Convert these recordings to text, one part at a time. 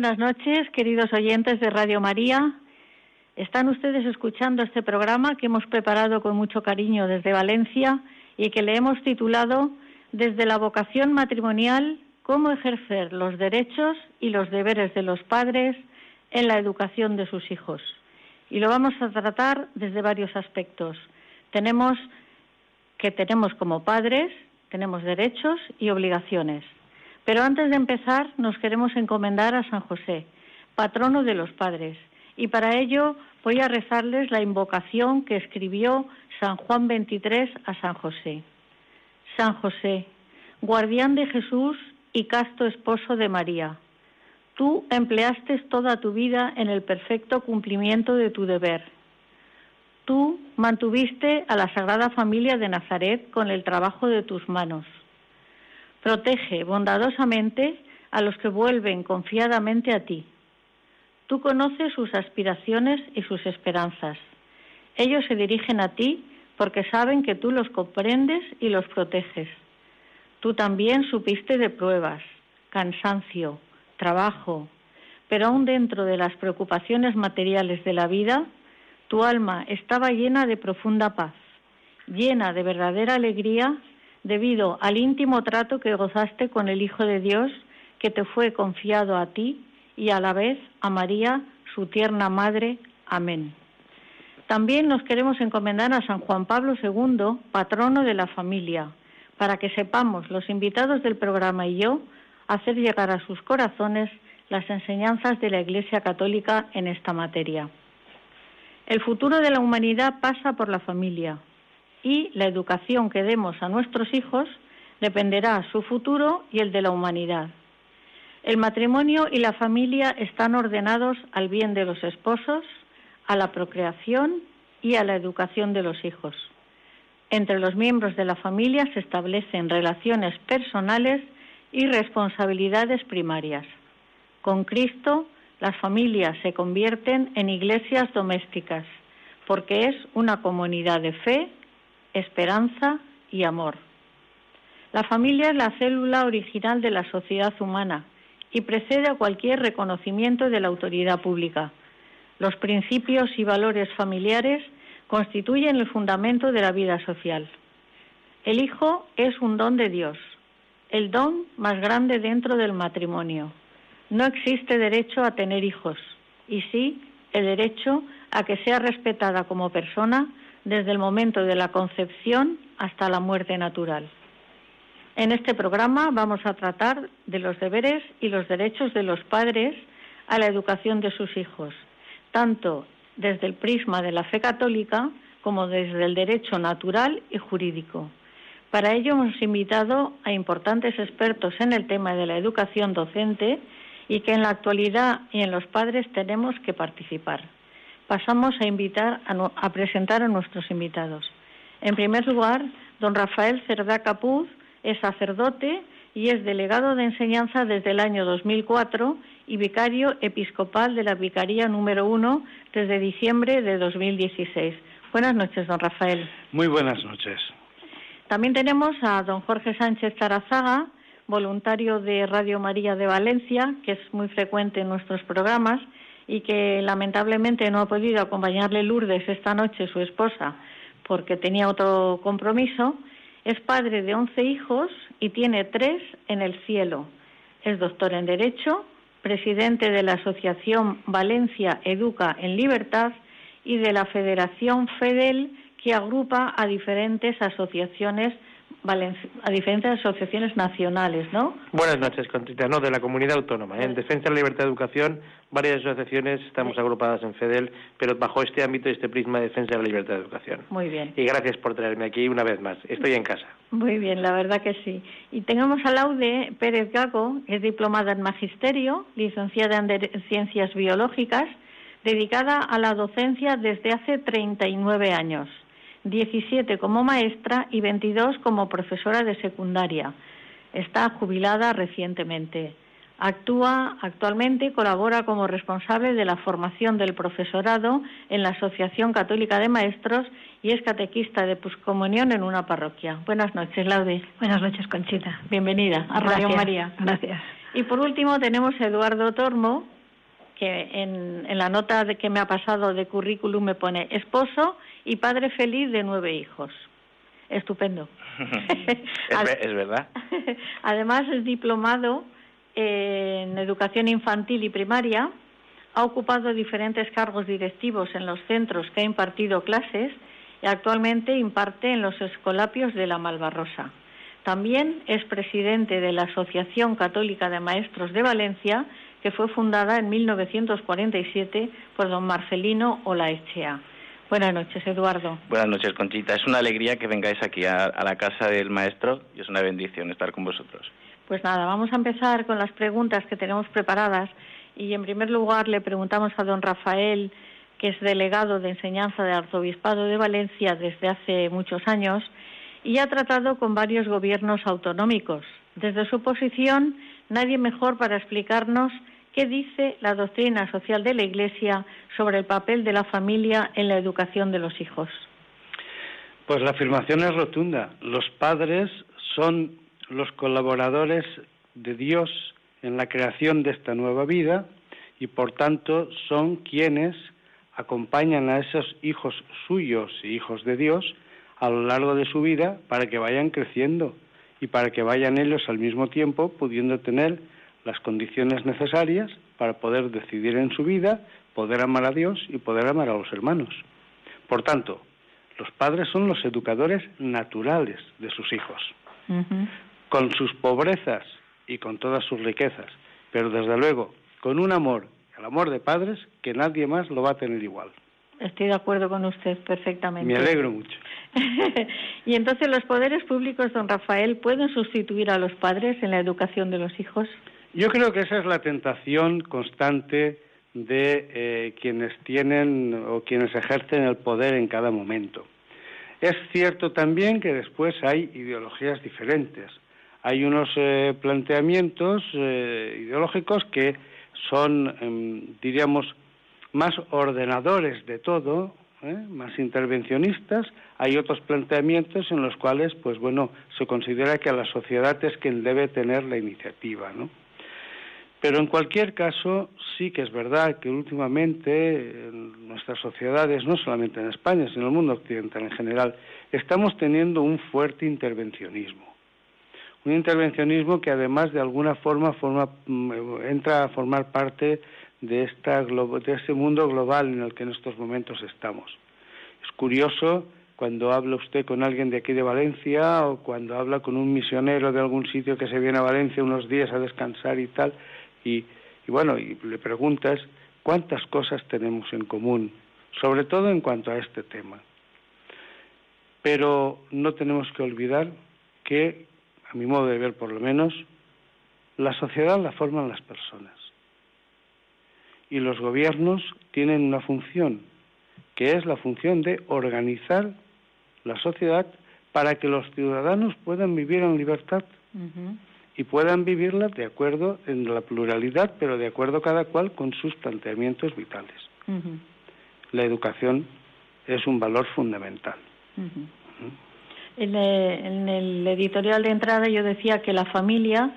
buenas noches, queridos oyentes de Radio María. Están ustedes escuchando este programa que hemos preparado con mucho cariño desde Valencia y que le hemos titulado Desde la vocación matrimonial, cómo ejercer los derechos y los deberes de los padres en la educación de sus hijos. Y lo vamos a tratar desde varios aspectos. Tenemos que tenemos como padres, tenemos derechos y obligaciones. Pero antes de empezar, nos queremos encomendar a San José, patrono de los padres, y para ello voy a rezarles la invocación que escribió San Juan XXIII a San José. San José, guardián de Jesús y casto esposo de María, tú empleaste toda tu vida en el perfecto cumplimiento de tu deber. Tú mantuviste a la Sagrada Familia de Nazaret con el trabajo de tus manos Protege bondadosamente a los que vuelven confiadamente a ti. Tú conoces sus aspiraciones y sus esperanzas. Ellos se dirigen a ti porque saben que tú los comprendes y los proteges. Tú también supiste de pruebas, cansancio, trabajo, pero aún dentro de las preocupaciones materiales de la vida, tu alma estaba llena de profunda paz, llena de verdadera alegría debido al íntimo trato que gozaste con el Hijo de Dios que te fue confiado a ti y a la vez a María, su tierna madre. Amén. También nos queremos encomendar a San Juan Pablo II, patrono de la familia, para que sepamos los invitados del programa y yo hacer llegar a sus corazones las enseñanzas de la Iglesia Católica en esta materia. El futuro de la humanidad pasa por la familia, y la educación que demos a nuestros hijos dependerá su futuro y el de la humanidad. El matrimonio y la familia están ordenados al bien de los esposos, a la procreación y a la educación de los hijos. Entre los miembros de la familia se establecen relaciones personales y responsabilidades primarias. Con Cristo, las familias se convierten en iglesias domésticas, porque es una comunidad de fe, esperanza y amor. La familia es la célula original de la sociedad humana y precede a cualquier reconocimiento de la autoridad pública. Los principios y valores familiares constituyen el fundamento de la vida social. El hijo es un don de Dios, el don más grande dentro del matrimonio. No existe derecho a tener hijos y sí el derecho a que sea respetada como persona desde el momento de la concepción hasta la muerte natural. En este programa vamos a tratar de los deberes y los derechos de los padres a la educación de sus hijos, tanto desde el prisma de la fe católica como desde el derecho natural y jurídico. Para ello hemos invitado a importantes expertos en el tema de la educación docente y que en la actualidad y en los padres tenemos que participar pasamos a invitar a, presentar a nuestros invitados. En primer lugar, don Rafael Cerdá Capuz es sacerdote y es delegado de enseñanza desde el año 2004 y vicario episcopal de la Vicaría número 1 desde diciembre de 2016. Buenas noches, don Rafael. Muy buenas noches. También tenemos a don Jorge Sánchez Tarazaga, voluntario de Radio María de Valencia, que es muy frecuente en nuestros programas y que lamentablemente no ha podido acompañarle Lourdes esta noche, su esposa, porque tenía otro compromiso, es padre de once hijos y tiene tres en el cielo. Es doctor en Derecho, presidente de la Asociación Valencia Educa en Libertad y de la Federación FEDEL, que agrupa a diferentes asociaciones a diferentes asociaciones nacionales, ¿no? Buenas noches, Conchita. No, de la comunidad autónoma. ¿eh? En Defensa de la Libertad de Educación, varias asociaciones estamos agrupadas en FEDEL, pero bajo este ámbito y este prisma de defensa de la libertad de educación. Muy bien. Y gracias por traerme aquí una vez más. Estoy en casa. Muy bien, la verdad que sí. Y tenemos a Laude Pérez Gago, es diplomada en Magisterio, licenciada en Ciencias Biológicas, dedicada a la docencia desde hace 39 años. 17 como maestra y 22 como profesora de secundaria. Está jubilada recientemente. Actúa actualmente y colabora como responsable de la formación del profesorado en la Asociación Católica de Maestros y es catequista de Puscomunión en una parroquia. Buenas noches, Laude. Buenas noches, Conchita. Bienvenida a Radio María. Gracias. Y por último tenemos a Eduardo Tormo, que en, en la nota de que me ha pasado de currículum me pone esposo y padre feliz de nueve hijos. Estupendo. es, verdad. Además es diplomado en educación infantil y primaria, ha ocupado diferentes cargos directivos en los centros que ha impartido clases y actualmente imparte en los escolapios de la Malvarrosa. También es presidente de la Asociación Católica de Maestros de Valencia, que fue fundada en 1947 por don Marcelino Olaechea. Buenas noches, Eduardo. Buenas noches, Conchita. Es una alegría que vengáis aquí a, la casa del maestro y es una bendición estar con vosotros. Pues nada, vamos a empezar con las preguntas que tenemos preparadas y en primer lugar le preguntamos a don Rafael, que es delegado de enseñanza del Arzobispado de Valencia desde hace muchos años y ha tratado con varios gobiernos autonómicos. Desde su posición, nadie mejor para explicarnos ¿Qué dice la doctrina social de la Iglesia sobre el papel de la familia en la educación de los hijos? Pues la afirmación es rotunda. Los padres son los colaboradores de Dios en la creación de esta nueva vida y por tanto son quienes acompañan a esos hijos suyos y hijos de Dios a lo largo de su vida para que vayan creciendo y para que vayan ellos al mismo tiempo pudiendo tener las condiciones necesarias para poder decidir en su vida, poder amar a Dios y poder amar a los hermanos. Por tanto, los padres son los educadores naturales de sus hijos, con sus pobrezas y con todas sus riquezas, pero desde luego con un amor, el amor de padres, que nadie más lo va a tener igual. Estoy de acuerdo con usted perfectamente. Me alegro mucho. y entonces los poderes públicos, don Rafael, ¿pueden sustituir a los padres en la educación de los hijos? Yo creo que esa es la tentación constante de eh, quienes tienen o quienes ejercen el poder en cada momento. Es cierto también que después hay ideologías diferentes. Hay unos eh, planteamientos eh, ideológicos que son, em, diríamos, más ordenadores de todo, más intervencionistas. Hay otros planteamientos en los cuales, pues bueno, se considera que a la sociedad es quien debe tener la iniciativa, ¿no? Pero en cualquier caso, sí que es verdad que últimamente en nuestras sociedades, no solamente en España, sino en el mundo occidental en general, estamos teniendo un fuerte intervencionismo. Un intervencionismo que además de alguna forma mm, entra a formar parte de, esta, de este mundo global en el que en estos momentos estamos. Es curioso cuando habla usted con alguien de aquí de Valencia o cuando habla con un misionero de algún sitio que se viene a Valencia unos días a descansar y tal, y, bueno, y le preguntas cuántas cosas tenemos en común, sobre todo en cuanto a este tema. Pero no tenemos que olvidar que, a mi modo de ver por lo menos, la sociedad la forman las personas. Y los gobiernos tienen una función, que es la función de organizar la sociedad para que los ciudadanos puedan vivir en libertad y puedan vivirla de acuerdo en la pluralidad, pero de acuerdo cada cual con sus planteamientos vitales. La educación es un valor fundamental. en, el, editorial de entrada yo decía que la familia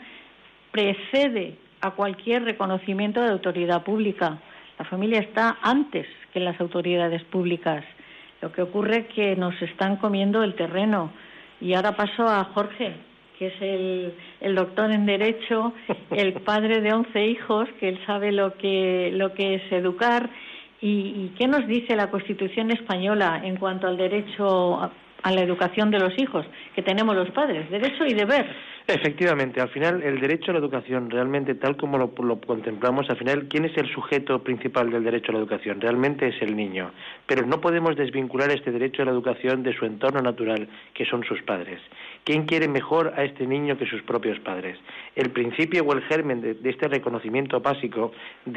precede a cualquier reconocimiento de autoridad pública. La familia está antes que las autoridades públicas. Lo que ocurre es que nos están comiendo el terreno. Y ahora paso a Jorge. Que es el, doctor en Derecho, el padre de 11 hijos, que él sabe lo que, lo que es educar. ¿Y, qué nos dice la Constitución española en cuanto al derecho a, a la educación de los hijos que tenemos los padres, derecho y deber? Efectivamente, al final el derecho a la educación, realmente tal como lo, lo, contemplamos, al final, ¿quién es el sujeto principal del derecho a la educación? Realmente es el niño. Pero no podemos desvincular este derecho a la educación de su entorno natural, que son sus padres. ¿Quién quiere mejor a este niño que sus propios padres? El principio o el germen de, este reconocimiento básico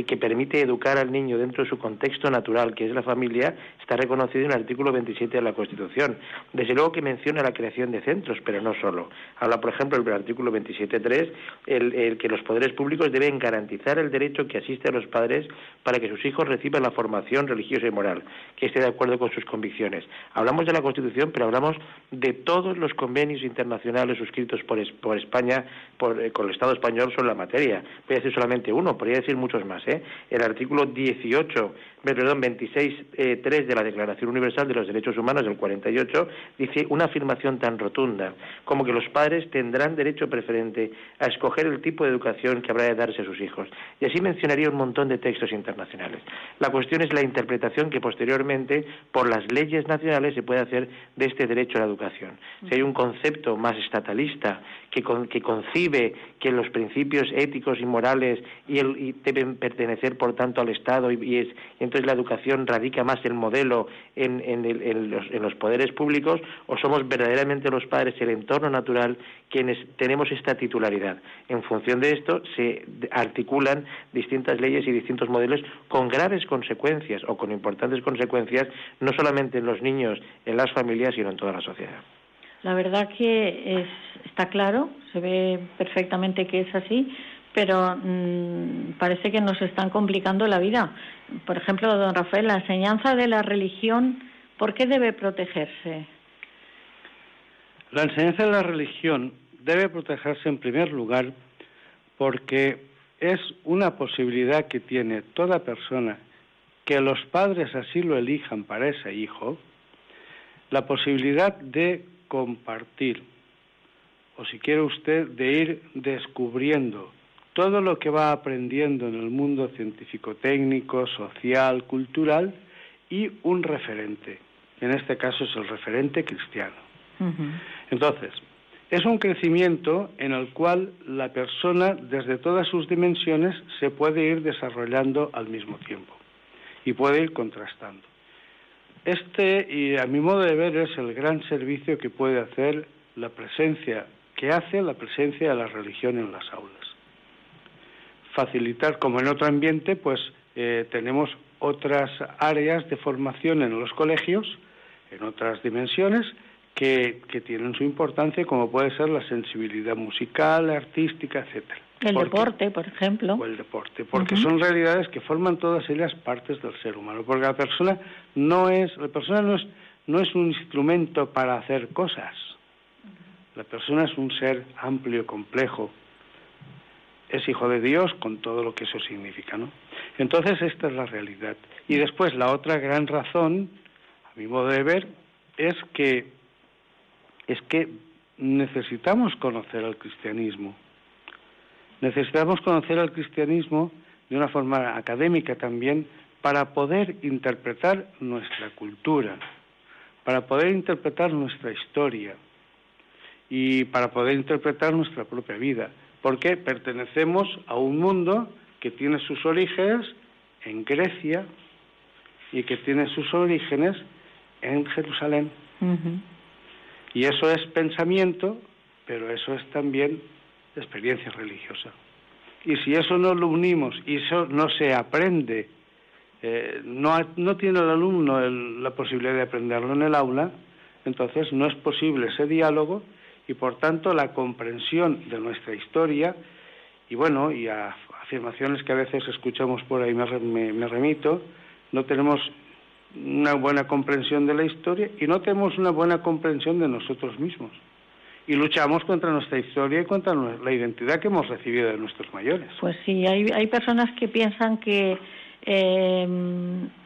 que permite educar al niño dentro de su contexto natural, que es la familia, está reconocido en el artículo 27 de la Constitución. Desde luego que menciona la creación de centros, pero no solo. Habla, por ejemplo, el artículo 27.3, el, el que los poderes públicos deben garantizar el derecho que asiste a los padres para que sus hijos reciban la formación religiosa y moral, que esté de acuerdo con sus convicciones. Hablamos de la Constitución, pero hablamos de todos los convenios internacionales suscritos por, por España, por, eh, con el Estado español sobre la materia. Voy a decir solamente uno, podría decir muchos más. ¿eh? El artículo 18 perdón, 26.3 eh, de la Declaración Universal de los Derechos Humanos del 48 dice una afirmación tan rotunda como que los padres tendrán derecho preferente a escoger el tipo de educación que habrá de darse a sus hijos. Y así mencionaría un montón de textos internacionales. La cuestión es la interpretación que posteriormente, por las leyes nacionales, se puede hacer de este derecho a la educación. Si hay un concepto más estatalista que, con, que concibe que los principios éticos y morales y, el, y deben pertenecer, por tanto, al Estado y, es, entonces la educación radica más el modelo en, en, el, en, los, en, los, poderes públicos o somos verdaderamente los padres, el entorno natural, quienes tenemos esta titularidad. En función de esto se articulan distintas leyes y distintos modelos con graves consecuencias o con importantes consecuencias, no solamente en los niños, en las familias, sino en toda la sociedad. La verdad que es, está claro, se ve perfectamente que es así, pero mmm, parece que nos están complicando la vida. Por ejemplo, don Rafael, la enseñanza de la religión, ¿por qué debe protegerse? La enseñanza de la religión debe protegerse en primer lugar porque es una posibilidad que tiene toda persona que los padres así lo elijan para ese hijo, la posibilidad de compartir, o si quiere usted, de ir descubriendo todo lo que va aprendiendo en el mundo científico-técnico, social, cultural y un referente. En este caso es el referente cristiano. Uh -huh. Entonces, es un crecimiento en el cual la persona, desde todas sus dimensiones, se puede ir desarrollando al mismo tiempo y puede ir contrastando. Este, y a mi modo de ver, es el gran servicio que puede hacer la presencia, que hace la presencia de la religión en las aulas. Facilitar, como en otro ambiente, pues eh, tenemos otras áreas de formación en los colegios, en otras dimensiones, que, que, tienen su importancia, como puede ser la sensibilidad musical, artística, etcétera. El porque, deporte, por ejemplo. O el deporte, porque uh -huh. son realidades que forman todas ellas partes del ser humano. Porque la persona no es, la persona no es, no es un instrumento para hacer cosas. La persona es un ser amplio, complejo. Es hijo de Dios con todo lo que eso significa, ¿no? Entonces esta es la realidad. Y después la otra gran razón, a mi modo de ver, es que es que necesitamos conocer al cristianismo. Necesitamos conocer al cristianismo de una forma académica también para poder interpretar nuestra cultura, para poder interpretar nuestra historia y para poder interpretar nuestra propia vida, porque pertenecemos a un mundo que tiene sus orígenes en Grecia y que tiene sus orígenes en Jerusalén. Y eso es pensamiento, pero eso es también experiencia religiosa. Y si eso no lo unimos y eso no se aprende, eh, no, no, tiene el alumno el, la posibilidad de aprenderlo en el aula, entonces no es posible ese diálogo y por tanto la comprensión de nuestra historia y bueno, y a afirmaciones que a veces escuchamos por ahí me, me, me remito, no tenemos una buena comprensión de la historia y no tenemos una buena comprensión de nosotros mismos. Y luchamos contra nuestra historia y contra la identidad que hemos recibido de nuestros mayores. Pues sí, hay, hay personas que piensan que eh,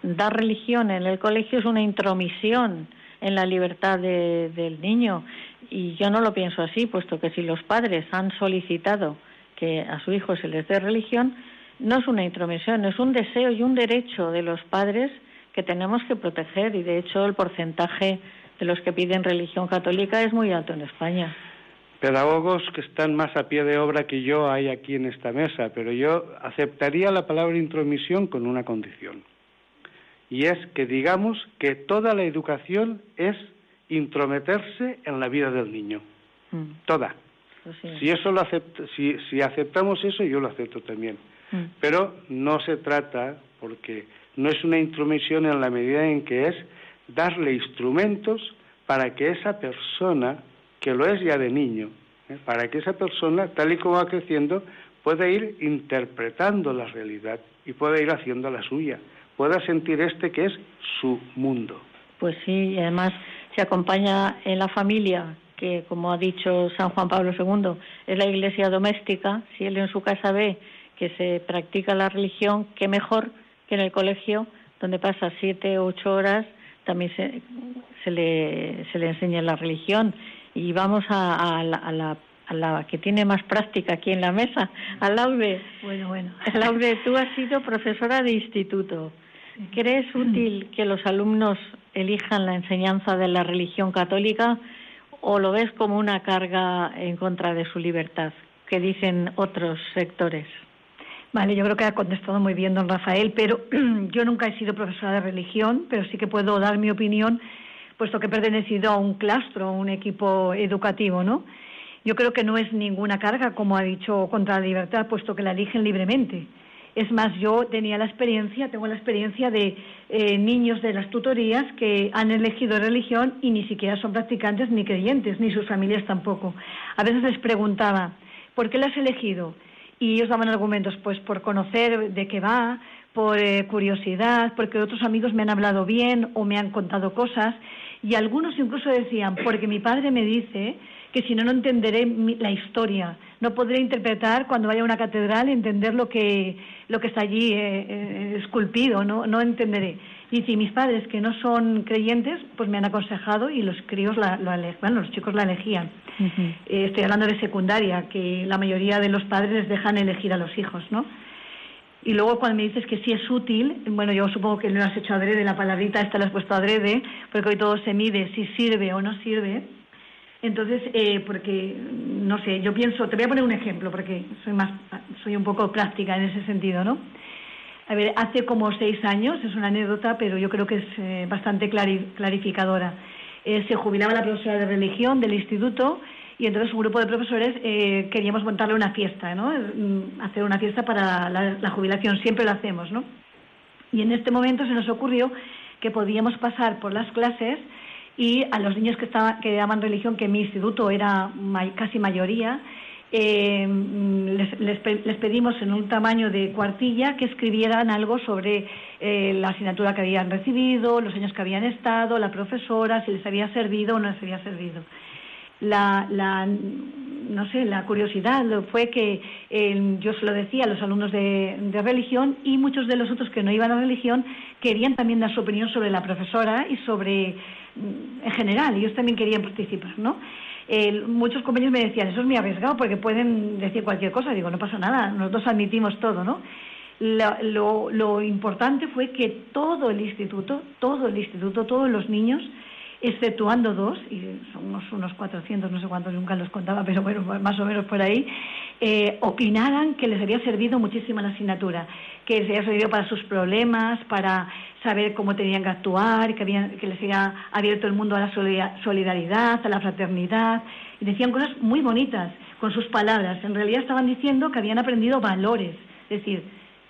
dar religión en el colegio es una intromisión en la libertad de, del niño y yo no lo pienso así, puesto que si los padres han solicitado que a su hijo se les dé religión, no es una intromisión, es un deseo y un derecho de los padres que tenemos que proteger y de hecho el porcentaje de los que piden religión católica es muy alto en España. Pedagogos que están más a pie de obra que yo hay aquí en esta mesa, pero yo aceptaría la palabra intromisión con una condición. Y es que digamos que toda la educación es intrometerse en la vida del niño. Mm. Toda. Pues si eso lo si, si aceptamos eso, yo lo acepto también. Mm. Pero no se trata, porque no es una intromisión en la medida en que es darle instrumentos para que esa persona, que lo es ya de niño, ¿eh? para que esa persona, tal y como va creciendo, pueda ir interpretando la realidad y pueda ir haciendo la suya, pueda sentir este que es su mundo. Pues sí, y además se acompaña en la familia, que como ha dicho San Juan Pablo II, es la iglesia doméstica, si él en su casa ve que se practica la religión, qué mejor que en el colegio, donde pasa siete o ocho horas, también se, se, le, se le enseña la religión. Y vamos a, la, a, la, que tiene más práctica aquí en la mesa, a Laure. Bueno, bueno. Laure, tú has sido profesora de instituto. ¿Crees útil que los alumnos elijan la enseñanza de la religión católica o lo ves como una carga en contra de su libertad, que dicen otros sectores? Vale, yo creo que ha contestado muy bien don Rafael, pero yo nunca he sido profesora de religión, pero sí que puedo dar mi opinión, puesto que he pertenecido a un claustro, a un equipo educativo, ¿no? Yo creo que no es ninguna carga, como ha dicho, contra la libertad, puesto que la eligen libremente. Es más, yo tenía la experiencia, tengo la experiencia de eh, niños de las tutorías que han elegido religión y ni siquiera son practicantes ni creyentes, ni sus familias tampoco. A veces les preguntaba, ¿por qué la has elegido? Y ellos daban argumentos, pues por conocer de qué va, por eh, curiosidad, porque otros amigos me han hablado bien o me han contado cosas, y algunos incluso decían, porque mi padre me dice que si no, no entenderé la historia, no podré interpretar cuando vaya a una catedral, entender lo que, lo que está allí eh, eh, esculpido, no, no entenderé. Y si mis padres, que no son creyentes, pues me han aconsejado y los críos, la, lo bueno, los chicos la elegían. Eh, estoy hablando de secundaria, que la mayoría de los padres les dejan elegir a los hijos, ¿no? Y luego cuando me dices que sí es útil, bueno, yo supongo que lo has hecho adrede, la palabrita esta la has puesto adrede, porque hoy todo se mide si sirve o no sirve. Entonces, eh, porque, no sé, yo pienso, te voy a poner un ejemplo, porque soy más, soy un poco práctica en ese sentido, ¿no? A ver, hace como seis años, es una anécdota, pero yo creo que es eh, bastante clarificadora. Eh, se jubilaba la profesora de religión del instituto y entonces un grupo de profesores eh, queríamos montarle una fiesta, ¿no? Mm, hacer una fiesta para la, jubilación, siempre lo hacemos, ¿no? Y en este momento se nos ocurrió que podíamos pasar por las clases y a los niños que, estaban, que daban religión, que mi instituto era casi mayoría, eh, les, pedimos en un tamaño de cuartilla que escribieran algo sobre eh, la asignatura que habían recibido, los años que habían estado, la profesora, si les había servido o no les había servido. La, la no sé, la curiosidad fue que eh, yo se lo decía a los alumnos de, de, religión y muchos de los otros que no iban a religión querían también dar su opinión sobre la profesora y sobre, en general, ellos también querían participar, ¿no? Muchos compañeros me decían, eso es muy arriesgado porque pueden decir cualquier cosa. Digo, no pasa nada, nosotros admitimos todo, ¿no? lo, lo importante fue que todo el instituto, todo el instituto, todos los niños, exceptuando dos, y somos unos 400, no sé cuántos, nunca los contaba, pero bueno, más o menos por ahí, eh, opinaran que les había servido muchísimo la asignatura, que les había servido para sus problemas, para saber cómo tenían que actuar, que, habían, que les había abierto el mundo a la solidaridad, a la fraternidad, y decían cosas muy bonitas con sus palabras. En realidad estaban diciendo que habían aprendido valores, es decir,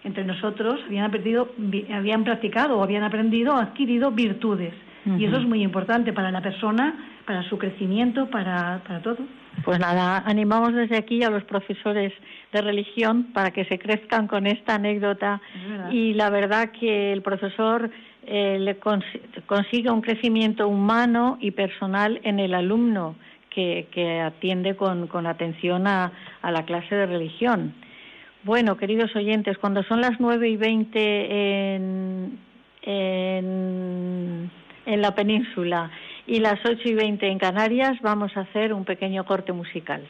entre nosotros habían, aprendido, habían practicado o habían aprendido o adquirido virtudes. Y eso es muy importante para la persona, para su crecimiento, para, para todo. Pues nada, animamos desde aquí a los profesores de religión para que se crezcan con esta anécdota y la verdad que el profesor eh, le consiga un crecimiento humano y personal en el alumno que, que atiende con, con atención a, a, la clase de religión. Bueno, queridos oyentes, cuando son las nueve y veinte en, en en la península y las 8 y 20 en Canarias vamos a hacer un pequeño corte musical.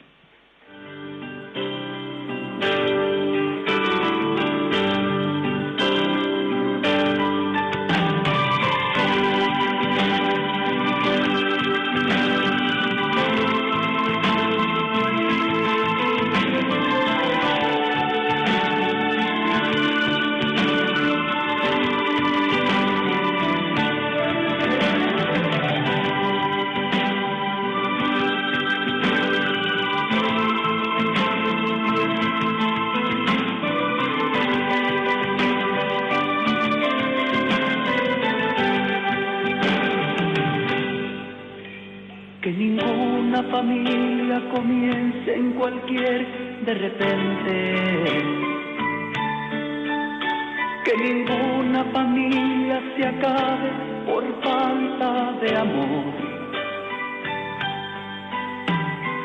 De amor.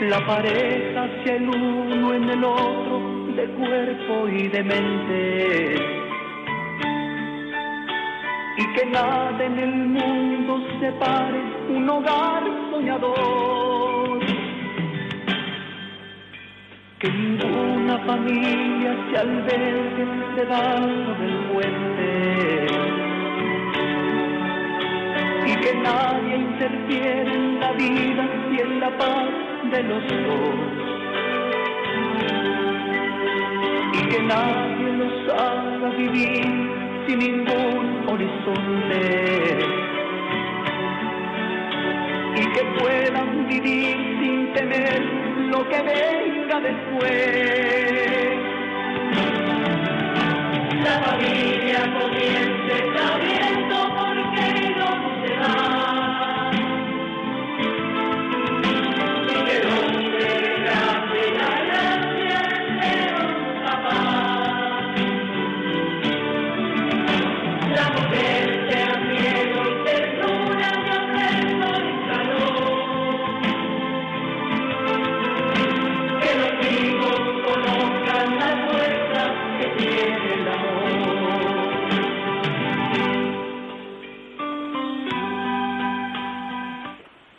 La pareja sea el uno en el otro de cuerpo y de mente. Y que nada en el mundo separe un hogar soñador que ninguna familia se albergue debajo del puente y que nadie interfiere en la vida y en la paz de los dos y que nadie los haga vivir sin ningún horizonte y que puedan vivir sin temer lo que venga después. La familia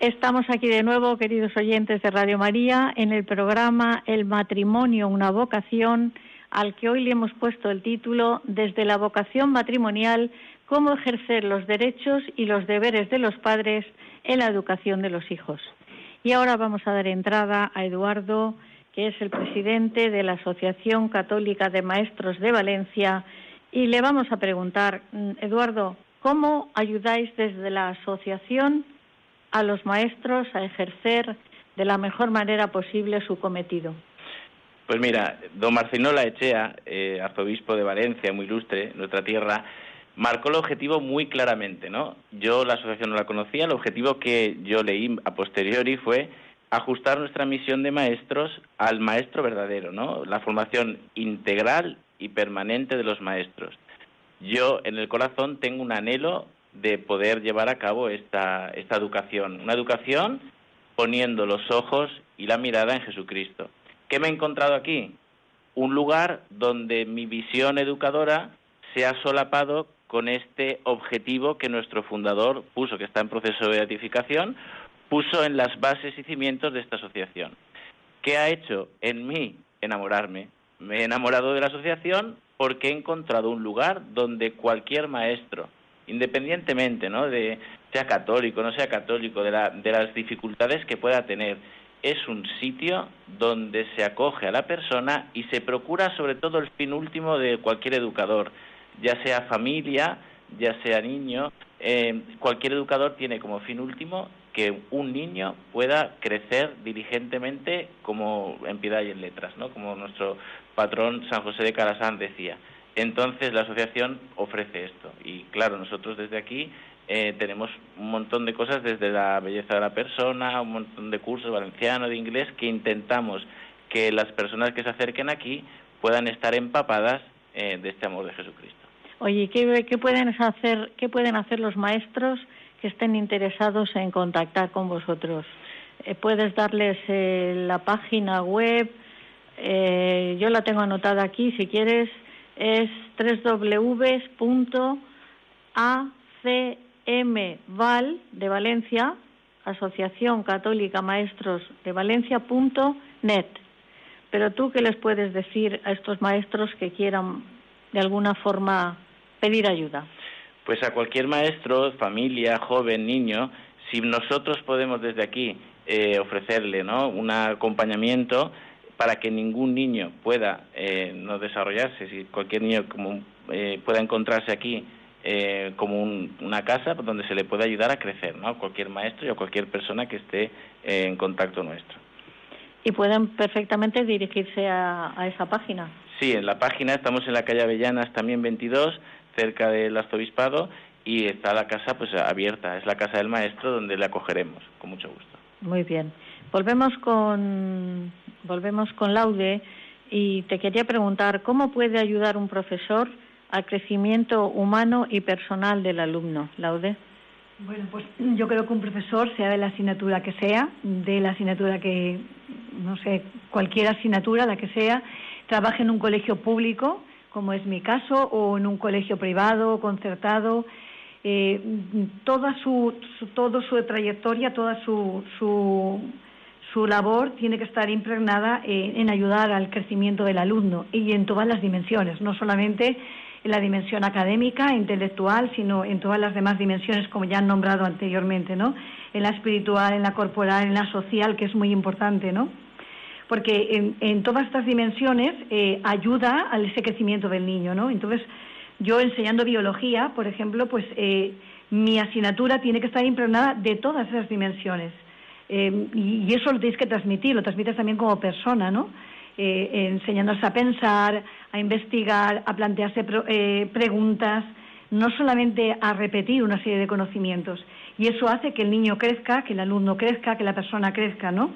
Estamos aquí de nuevo, queridos oyentes de Radio María, en el programa El matrimonio, una vocación, al que hoy le hemos puesto el título Desde la vocación matrimonial, cómo ejercer los derechos y los deberes de los padres en la educación de los hijos. Y ahora vamos a dar entrada a Eduardo, que es el presidente de la Asociación Católica de Maestros de Valencia, y le vamos a preguntar, mm, Eduardo, ¿cómo ayudáis desde la asociación a los maestros a ejercer de la mejor manera posible su cometido? Pues mira, don Marcelino Laechea, eh, arzobispo de Valencia, muy ilustre, nuestra tierra, marcó el objetivo muy claramente, ¿no? Yo la asociación no la conocía, el objetivo que yo leí a posteriori fue ajustar nuestra misión de maestros al maestro verdadero, ¿no? La formación integral y permanente de los maestros. Yo en el corazón tengo un anhelo de poder llevar a cabo esta, esta educación, una educación poniendo los ojos y la mirada en Jesucristo. ¿Qué me he encontrado aquí? Un lugar donde mi visión educadora se ha solapado con este objetivo que nuestro fundador puso, que está en proceso de beatificación, puso en las bases y cimientos de esta asociación. ¿Qué ha hecho en mí? Enamorarme. Me he enamorado de la asociación porque he encontrado un lugar donde cualquier maestro, independientemente ¿no? de sea católico, no sea católico, de, la- de las dificultades que pueda tener, es un sitio donde se acoge a la persona y se procura sobre todo el fin último de cualquier educador, ya sea familia, ya sea niño, eh, cualquier educador tiene como fin último que un niño pueda crecer diligentemente como en piedad y en letras, ¿no? Como nuestro patrón San José de Carasán decía. Entonces la asociación ofrece esto y claro, nosotros desde aquí eh, tenemos un montón de cosas desde la belleza de la persona, un montón de cursos valenciano, de inglés, que intentamos que las personas que se acerquen aquí puedan estar empapadas eh, de este amor de Jesucristo. Oye, ¿qué, qué pueden hacer, ¿qué pueden hacer los maestros que estén interesados en contactar con vosotros? Eh, ¿Puedes darles eh, la página web? Eh, yo la tengo anotada aquí, si quieres, es www.acmval de Valencia, Asociación Católica Maestros de Valencia.net. Pero tú, ¿qué les puedes decir a estos maestros que quieran de alguna forma pedir ayuda? Pues a cualquier maestro, familia, joven, niño, si nosotros podemos desde aquí eh, ofrecerle ¿no? un acompañamiento para que ningún niño pueda eh, no desarrollarse, si cualquier niño como, eh, pueda encontrarse aquí eh, como una casa donde se le puede ayudar a crecer, ¿no? Cualquier maestro y cualquier persona que esté en contacto nuestro. Y pueden perfectamente dirigirse a, a, esa página. Sí, en la página estamos en la calle Avellanas también 22, cerca del arzobispado, y está la casa pues abierta, es la casa del maestro donde le acogeremos, con mucho gusto. Muy bien. Volvemos con volvemos con Laude y te quería preguntar cómo puede ayudar un profesor al crecimiento humano y personal del alumno. Laude. Bueno, pues yo creo que un profesor, sea de la asignatura que sea, de la asignatura que, no sé, cualquier asignatura, la que sea, trabaje en un colegio público, como es mi caso, o en un colegio privado, concertado, eh, toda su, su, toda su trayectoria, toda su, su su labor tiene que estar impregnada en ayudar al crecimiento del alumno y en todas las dimensiones, no solamente en la dimensión académica, intelectual, sino en todas las demás dimensiones, como ya han nombrado anteriormente, ¿no? En la espiritual, en la corporal, en la social, que es muy importante, ¿no? Porque en, todas estas dimensiones eh, ayuda al ese crecimiento del niño, ¿no? Entonces, yo enseñando biología, por ejemplo, pues eh, mi asignatura tiene que estar impregnada de todas esas dimensiones eh, y, eso lo tenéis que transmitir, lo transmites también como persona, ¿no? Eh, enseñándonos a pensar, a investigar, a plantearse eh, preguntas, no solamente a repetir una serie de conocimientos. Y eso hace que el niño crezca, que el alumno crezca, que la persona crezca, ¿no?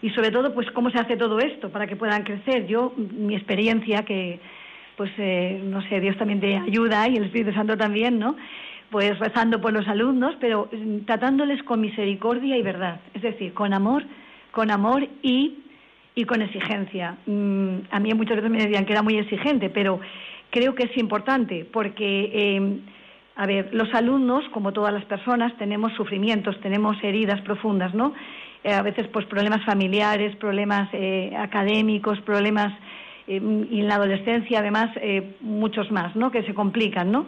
Y sobre todo, pues, ¿cómo se hace todo esto para que puedan crecer? Yo, mi experiencia, que, pues, no sé, Dios también te ayuda y el Espíritu Santo también, ¿no? Pues rezando por los alumnos, pero mm, tratándoles con misericordia y verdad, es decir, con amor, con amor y, y con exigencia. Mm, a mí muchas veces me decían que era muy exigente, pero creo que es importante porque, eh, a ver, los alumnos, como todas las personas, tenemos sufrimientos, tenemos heridas profundas, ¿no? Eh, a veces, pues, problemas familiares, problemas eh, académicos, problemas y en la adolescencia, además, muchos más, ¿no? Que se complican, ¿no?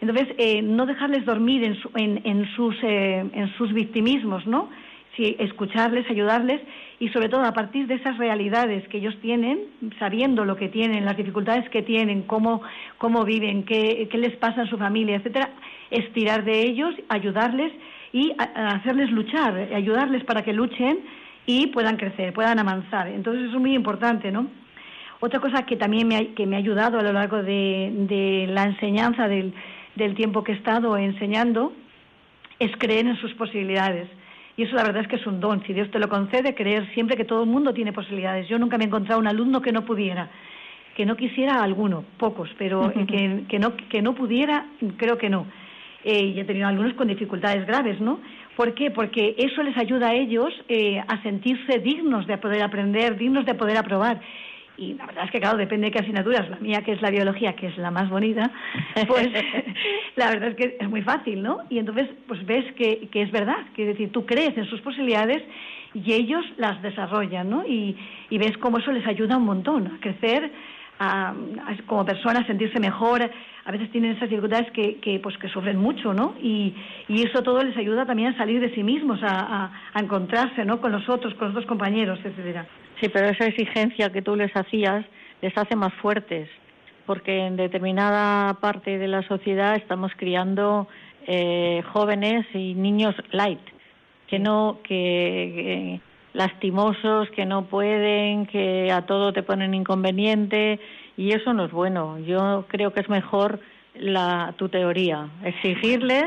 Entonces, eh, no dejarles dormir en, en, en sus, eh, en sus victimismos, ¿no? Sí, escucharles, ayudarles y sobre todo a partir de esas realidades que ellos tienen, sabiendo lo que tienen, las dificultades que tienen, cómo, cómo viven, qué, qué les pasa en su familia, etcétera, estirar de ellos, ayudarles y hacerles luchar, ayudarles para que luchen y puedan crecer, puedan avanzar. Entonces eso es muy importante, ¿no? Otra cosa que también me ha, que me ha ayudado a lo largo de la enseñanza del, del tiempo que he estado enseñando es creer en sus posibilidades. Y eso la verdad es que es un don. Si Dios te lo concede, creer siempre que todo el mundo tiene posibilidades. Yo nunca me he encontrado un alumno que no pudiera, que no quisiera alguno, pocos, pero que, que, no, que no pudiera, creo que no. Eh, y he tenido algunos con dificultades graves, ¿no? ¿Por qué? Porque eso les ayuda a ellos eh, a sentirse dignos de poder aprender, dignos de poder aprobar y la verdad es que, claro, depende de qué asignaturas. La mía, que es la biología, que es la más bonita, pues la verdad es que es muy fácil, ¿no? Y entonces, pues ves que, que es verdad, que es decir, tú crees en sus posibilidades y ellos las desarrollan, ¿no? Y, y ves cómo eso les ayuda un montón a crecer, a, como personas, a sentirse mejor. A veces tienen esas dificultades que, que, pues, que sufren mucho, ¿no? Y, y eso todo les ayuda también a salir de sí mismos, a, a, a encontrarse, ¿no? Con los otros, con los otros compañeros, etcétera. Sí, pero esa exigencia que tú les hacías les hace más fuertes, porque en determinada parte de la sociedad estamos criando eh, jóvenes y niños light, que no, que, lastimosos, que no pueden, que a todo te ponen inconveniente, y eso no es bueno. Yo creo que es mejor la, tu teoría, exigirles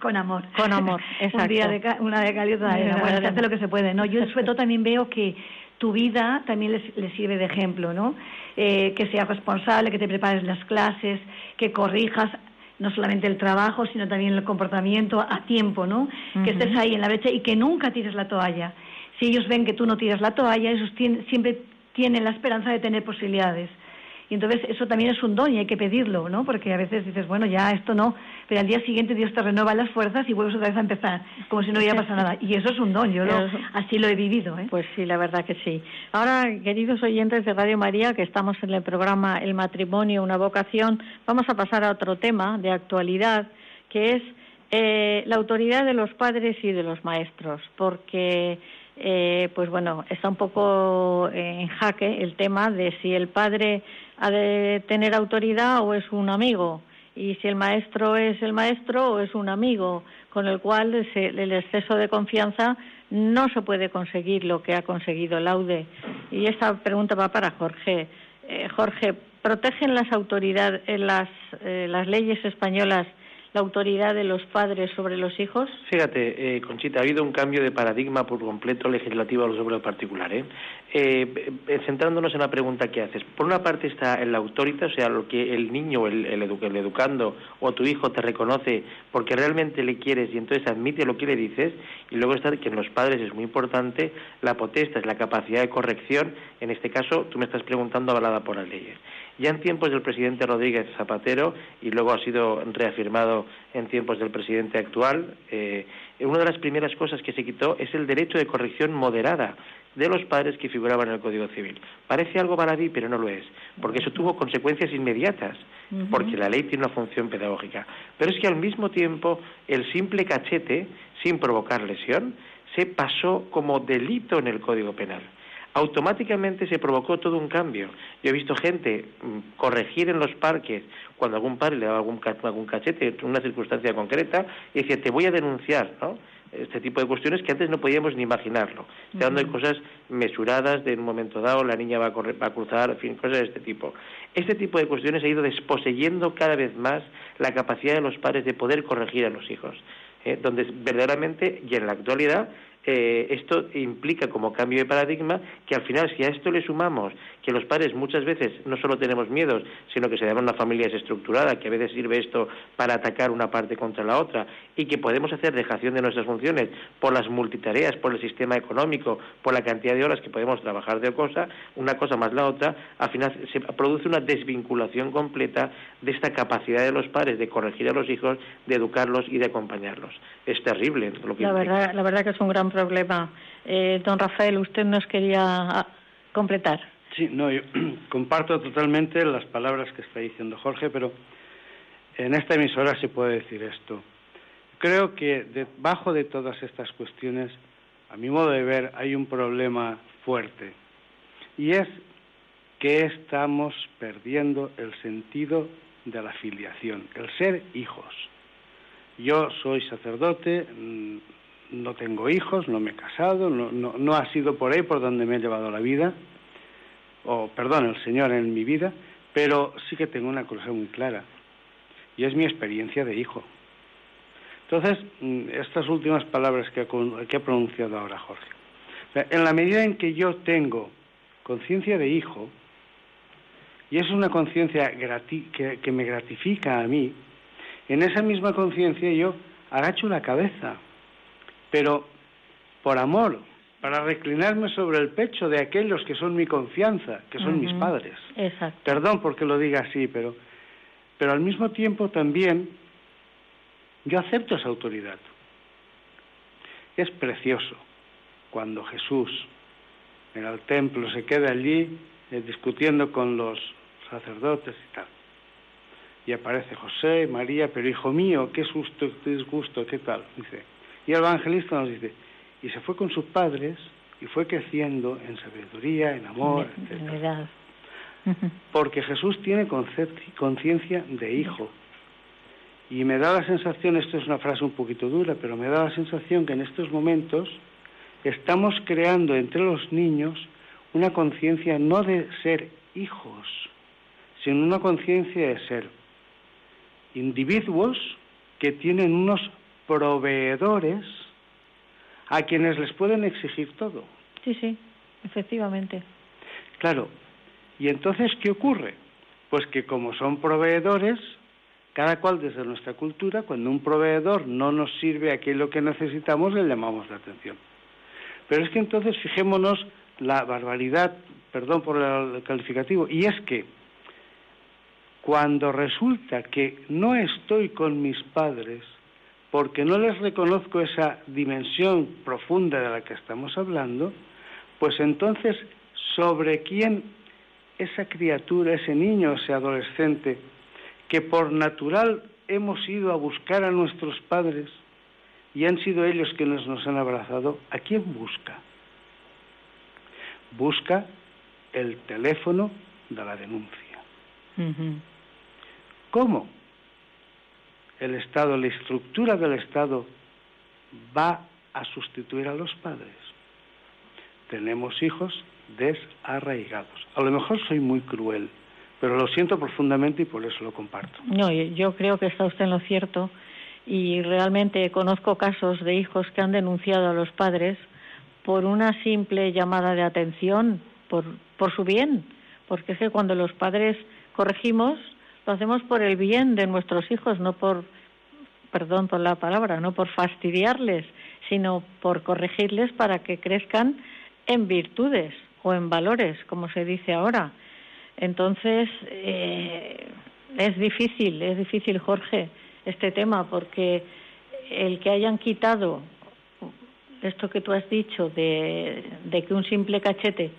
con amor. Con amor, exacto. Un día de una de cal y otra de Bueno, se hace lo que se puede, ¿no? Yo sobre todo también veo que tu vida también les, sirve de ejemplo, ¿no? Eh, que seas responsable, que te prepares las clases, que corrijas no solamente el trabajo, sino también el comportamiento a tiempo, ¿no? Que estés ahí en la brecha y que nunca tires la toalla. Si ellos ven que tú no tiras la toalla, ellos siempre tienen la esperanza de tener posibilidades. Y entonces eso también es un don y hay que pedirlo, ¿no? Porque a veces dices, bueno, ya esto no, pero al día siguiente Dios te renueva las fuerzas y vuelves otra vez a empezar, como si no hubiera pasado nada. Y eso es un don, yo lo, así lo he vivido, ¿eh? Pues sí, la verdad que sí. Ahora, queridos oyentes de Radio María, que estamos en el programa El matrimonio, una vocación, vamos a pasar a otro tema de actualidad, que es eh, la autoridad de los padres y de los maestros, porque eh, pues bueno, está un poco en jaque el tema de si el padre ha de tener autoridad o es un amigo, y si el maestro es el maestro o es un amigo, con el cual el exceso de confianza no se puede conseguir lo que ha conseguido Laude. Y esta pregunta va para Jorge. Eh, Jorge, ¿protegen las autoridades, las, las leyes españolas la autoridad de los padres sobre los hijos? Fíjate, eh, Conchita, ha habido un cambio de paradigma por completo legislativo sobre lo particular. ¿eh? Eh, ¿eh? centrándonos en la pregunta que haces, por una parte está el autoridad, o sea, lo que el niño, el, el, el, educando o tu hijo te reconoce porque realmente le quieres y entonces admite lo que le dices, y luego está que en los padres es muy importante la potesta, es la capacidad de corrección, en este caso tú me estás preguntando avalada por las leyes. Ya en tiempos del presidente Rodríguez Zapatero, y luego ha sido reafirmado en tiempos del presidente actual, eh, una de las primeras cosas que se quitó es el derecho de corrección moderada de los padres que figuraban en el Código Civil. Parece algo baladí, pero no lo es, porque eso tuvo consecuencias inmediatas, porque la ley tiene una función pedagógica. Pero es que al mismo tiempo el simple cachete, sin provocar lesión, se pasó como delito en el Código Penal automáticamente se provocó todo un cambio. Yo he visto gente mm, corregir en los parques cuando algún padre le daba algún, algún cachete en una circunstancia concreta y decía, te voy a denunciar, ¿no? Este tipo de cuestiones que antes no podíamos ni imaginarlo. Estoy hablando de cosas mesuradas de un momento dado, la niña va a, correr, va a cruzar, en fin, cosas de este tipo. Este tipo de cuestiones ha ido desposeyendo cada vez más la capacidad de los padres de poder corregir a los hijos. ¿eh? donde verdaderamente, y en la actualidad, eh, esto implica como cambio de paradigma que al final si a esto le sumamos que los padres muchas veces no solo tenemos miedos, sino que se llama una familia desestructurada, que a veces sirve esto para atacar una parte contra la otra, y que podemos hacer dejación de nuestras funciones por las multitareas, por el sistema económico, por la cantidad de horas que podemos trabajar de cosa, una cosa más la otra, al final se produce una desvinculación completa de esta capacidad de los padres de corregir a los hijos, de educarlos y de acompañarlos. Es terrible lo que la verdad, la verdad que es un gran problema. Eh, don Rafael, usted nos quería ah, completar. Sí, no, yo comparto totalmente las palabras que está diciendo Jorge, pero en esta emisora se puede decir esto. Creo que debajo de todas estas cuestiones, a mi modo de ver, hay un problema fuerte y es que estamos perdiendo el sentido de la filiación, el ser hijos. Yo soy sacerdote, mm, no tengo hijos, no me he casado, no, ha sido por ahí por donde me he llevado la vida, o perdón, el Señor en mi vida, pero sí que tengo una cosa muy clara, y es mi experiencia de hijo. Entonces, mm, estas últimas palabras que ha pronunciado ahora Jorge, en la medida en que yo tengo conciencia de hijo, y es una conciencia que, que me gratifica a mí, en esa misma conciencia yo agacho la cabeza, pero por amor, para reclinarme sobre el pecho de aquellos que son mi confianza, que son mis padres. Exacto. Perdón porque lo diga así, pero, pero al mismo tiempo también yo acepto esa autoridad. Es precioso cuando Jesús en el templo se queda allí eh, discutiendo con los sacerdotes y tal. Y aparece José, María, pero hijo mío, qué susto, qué disgusto, qué tal. Dice. Y el evangelista nos dice, y se fue con sus padres y fue creciendo en sabiduría, en amor, etc. Porque Jesús tiene conciencia de hijo. Y me da la sensación, esto es una frase un poquito dura, pero me da la sensación que en estos momentos estamos creando entre los niños una conciencia no de ser hijos, sino una conciencia de ser individuos que tienen unos proveedores a quienes les pueden exigir todo. Sí, sí, efectivamente. Claro. ¿Y entonces qué ocurre? Pues que como son proveedores, cada cual desde nuestra cultura, cuando un proveedor no nos sirve aquello que necesitamos, le llamamos la atención. Pero es que entonces fijémonos la barbaridad, perdón por el calificativo, y es que Cuando resulta que no estoy con mis padres porque no les reconozco esa dimensión profunda de la que estamos hablando, pues entonces sobre quién esa criatura, ese niño, ese adolescente, que por natural hemos ido a buscar a nuestros padres y han sido ellos quienes nos han abrazado, ¿a quién busca? Busca el teléfono de la denuncia. ¿Cómo? El Estado, la estructura del Estado va a sustituir a los padres. Tenemos hijos desarraigados. A lo mejor soy muy cruel, pero lo siento profundamente y por eso lo comparto. No, yo creo que está usted en lo cierto y realmente conozco casos de hijos que han denunciado a los padres por una simple llamada de atención, por, por su bien, porque es que cuando los padres corregimos, lo hacemos por el bien de nuestros hijos, no por, perdón por la palabra, no por fastidiarles, sino por corregirles para que crezcan en virtudes o en valores, como se dice ahora. Entonces, eh, es difícil, es difícil, Jorge, este tema, porque el que hayan quitado esto que tú has dicho de, de que un simple cachete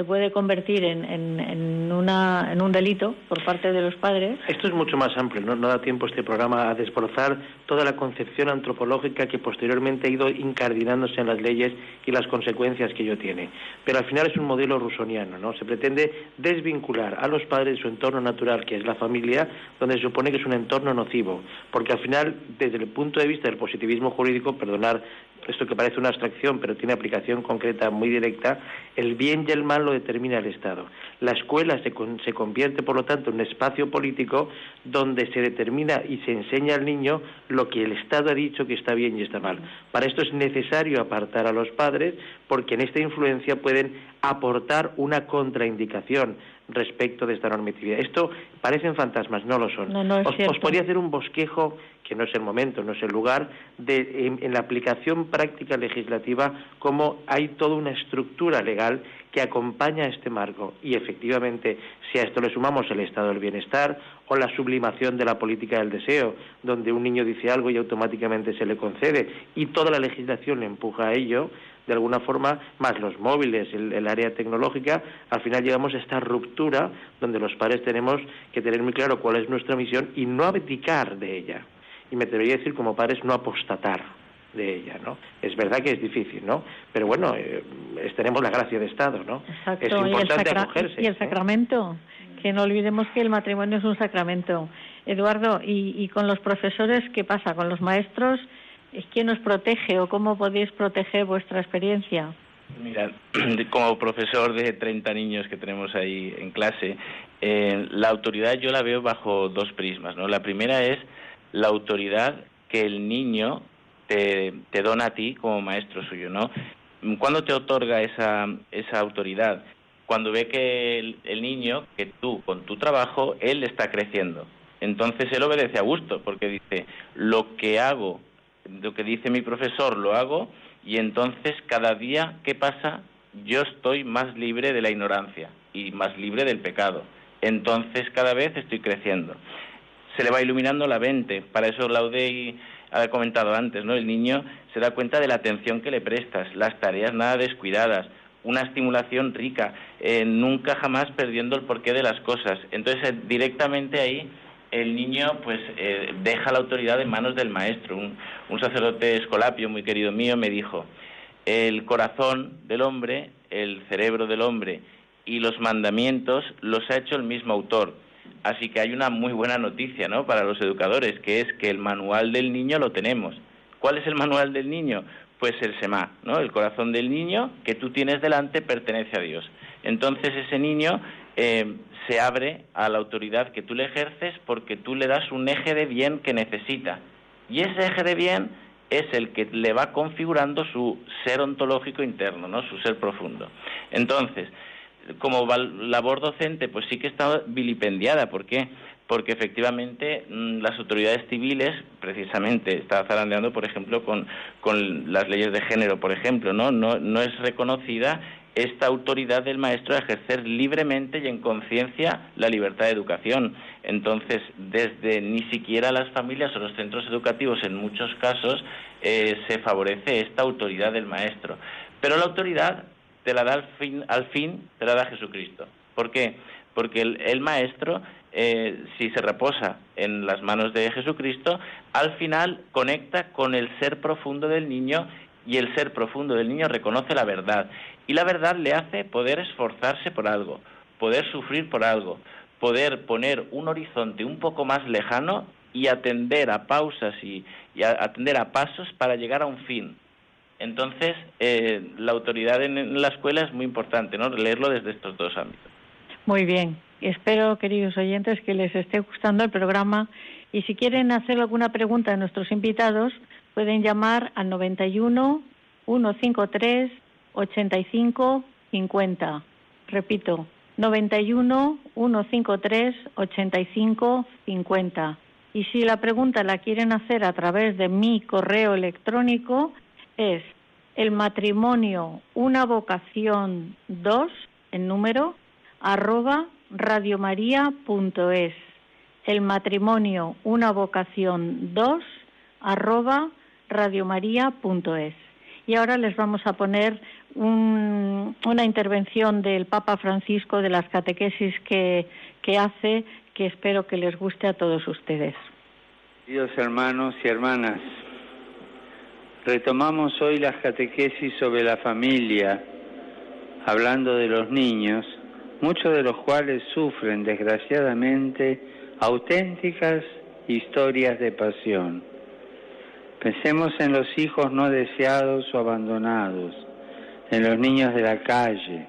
se puede convertir en, un delito por parte de los padres. Esto es mucho más amplio, ¿no? no da tiempo este programa a desbrozar toda la concepción antropológica que posteriormente ha ido incardinándose en las leyes y las consecuencias que ello tiene. Pero al final es un modelo rusoniano, ¿no? Se pretende desvincular a los padres de su entorno natural, que es la familia, donde se supone que es un entorno nocivo, porque al final, desde el punto de vista del positivismo jurídico, perdonar esto que parece una abstracción, pero tiene aplicación concreta muy directa, el bien y el mal lo determina el Estado. La escuela se, se convierte, por lo tanto, en un espacio político donde se determina y se enseña al niño lo que el Estado ha dicho que está bien y está mal. Para esto es necesario apartar a los padres porque en esta influencia pueden aportar una contraindicación respecto de esta normatividad. Esto parecen fantasmas, no lo son. os, podría hacer un bosquejo, que no es el momento, no es el lugar, de en, la aplicación práctica legislativa, cómo hay toda una estructura legal que acompaña a este marco. Y efectivamente, si a esto le sumamos el estado del bienestar o la sublimación de la política del deseo, donde un niño dice algo y automáticamente se le concede, y toda la legislación le empuja a ello, de alguna forma, más los móviles, el, área tecnológica, al final llegamos a esta ruptura donde los padres tenemos que tener muy claro cuál es nuestra misión y no abdicar de ella. Y me atrevería a decir como padres no apostatar de ella, ¿no? Es verdad que es difícil, ¿no? Pero bueno, eh, tenemos la gracia de Estado, ¿no? Exacto. Es importante acogerse. Y el sacramento, que no olvidemos que el matrimonio es un sacramento. Eduardo, ¿y, y con los profesores qué pasa? ¿Con los maestros? ¿Quién nos protege o cómo podéis proteger vuestra experiencia? Mira, como profesor de 30 niños que tenemos ahí en clase, eh, la autoridad yo la veo bajo dos prismas. ¿no? La primera es la autoridad que el niño te, dona a ti como maestro suyo. ¿no? ¿Cuándo te otorga esa, esa autoridad? Cuando ve que el niño, que tú, con tu trabajo, él está creciendo. Entonces él obedece a gusto, porque dice, lo que hago lo que dice mi profesor lo hago y entonces cada día, ¿qué pasa? Yo estoy más libre de la ignorancia y más libre del pecado. Entonces cada vez estoy creciendo. Se le va iluminando la mente. Para eso Laudey ha comentado antes, ¿no? El niño se da cuenta de la atención que le prestas, las tareas nada descuidadas, una estimulación rica, eh, nunca jamás perdiendo el porqué de las cosas. Entonces, directamente ahí el niño pues eh, deja la autoridad en manos del maestro. Un, sacerdote escolapio muy querido mío me dijo, el corazón del hombre, el cerebro del hombre y los mandamientos los ha hecho el mismo autor. Así que hay una muy buena noticia ¿no? para los educadores, que es que el manual del niño lo tenemos. ¿Cuál es el manual del niño? Pues el SEMA, ¿no? El corazón del niño que tú tienes delante pertenece a Dios. Entonces ese niño eh, se abre a la autoridad que tú le ejerces porque tú le das un eje de bien que necesita. Y ese eje de bien es el que le va configurando su ser ontológico interno, ¿no? su ser profundo. Entonces, como labor docente, pues sí que está vilipendiada. ¿Por qué? Porque efectivamente mm, las autoridades civiles, precisamente, está zarandeando, por ejemplo, con, con las leyes de género, por ejemplo, ¿no? No, no es reconocida esta autoridad del maestro a ejercer libremente y en conciencia la libertad de educación. Entonces, desde ni siquiera las familias o los centros educativos, en muchos casos, eh, se favorece esta autoridad del maestro. Pero la autoridad te la da al fin, al fin te la da Jesucristo. ¿Por qué? Porque el, maestro, eh, si se reposa en las manos de Jesucristo, al final conecta con el ser profundo del niño y el ser profundo del niño reconoce la verdad. Y la verdad le hace poder esforzarse por algo, poder sufrir por algo, poder poner un horizonte un poco más lejano y atender a pausas y, atender a pasos para llegar a un fin. Entonces, eh, la autoridad en, la escuela es muy importante, ¿no? Leerlo desde estos dos ámbitos. Muy bien. Espero, queridos oyentes, que les esté gustando el programa y si quieren hacer alguna pregunta a nuestros invitados, pueden llamar al 91 153 85 50. Repito, 91 153 85 50. Y si la pregunta la quieren hacer a través de mi correo electrónico, es el matrimonio una vocación 2 en número arroba radiomaria.es. El matrimonio una vocación 2 arroba radiomaria.es. Y ahora les vamos a poner una intervención del Papa Francisco de las catequesis que, que hace, que espero que les guste a todos ustedes. Queridos hermanos y hermanas, retomamos hoy las catequesis sobre la familia, hablando de los niños, muchos de los cuales sufren desgraciadamente auténticas historias de pasión. Pensemos en los hijos no deseados o abandonados, en los niños de la calle,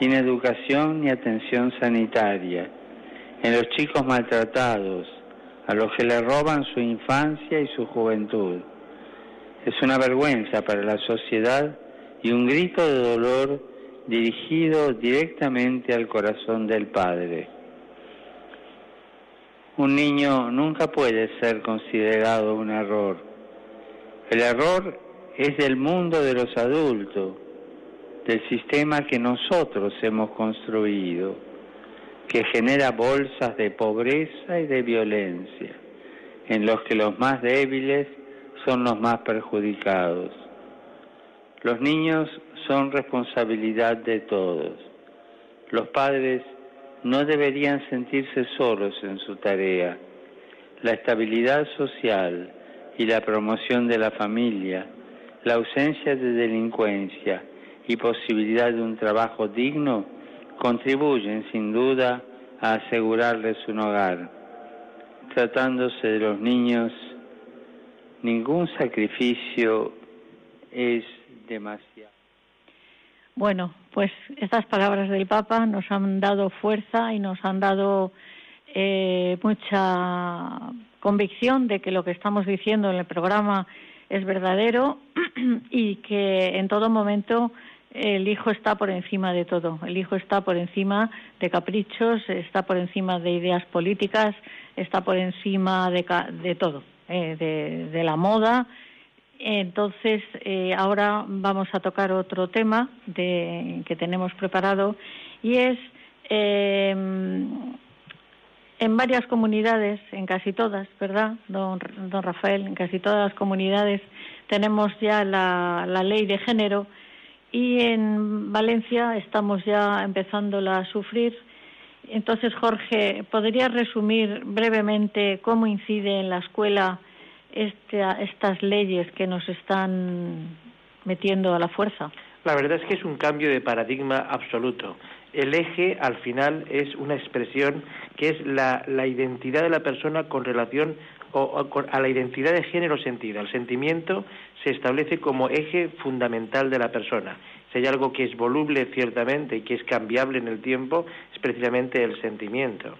sin educación ni atención sanitaria, en los chicos maltratados, a los que le roban su infancia y su juventud. Es una vergüenza para la sociedad y un grito de dolor dirigido directamente al corazón del Padre. Un niño nunca puede ser considerado un error el error es del mundo de los adultos, del sistema que nosotros hemos construido, que genera bolsas de pobreza y de violencia, en los que los más débiles son los más perjudicados. Los niños son responsabilidad de todos. Los padres no deberían sentirse solos en su tarea. La estabilidad social, y la promoción de la familia, la ausencia de delincuencia y posibilidad de un trabajo digno contribuyen sin duda a asegurarles un hogar. Tratándose de los niños, ningún sacrificio es demasiado. Bueno, pues estas palabras del Papa nos han dado fuerza y nos han dado eh, mucha convicción de que lo que estamos diciendo en el programa es verdadero y que en todo momento el hijo está por encima de todo. El hijo está por encima de caprichos, está por encima de ideas políticas, está por encima de, todo, eh, de, la moda. Entonces, eh, ahora vamos a tocar otro tema que tenemos preparado y es eh, en varias comunidades, en casi todas, ¿verdad, don, don Rafael? En casi todas las comunidades tenemos ya la, ley de género y en Valencia estamos ya empezándola a sufrir. Entonces, Jorge, ¿podrías resumir brevemente cómo incide en la escuela estas leyes que nos están metiendo a la fuerza? La verdad es que es un cambio de paradigma absoluto el eje al final es una expresión que es la, identidad de la persona con relación a la identidad de género sentida. El sentimiento se establece como eje fundamental de la persona. Si hay algo que es voluble ciertamente y que es cambiable en el tiempo, es precisamente el sentimiento.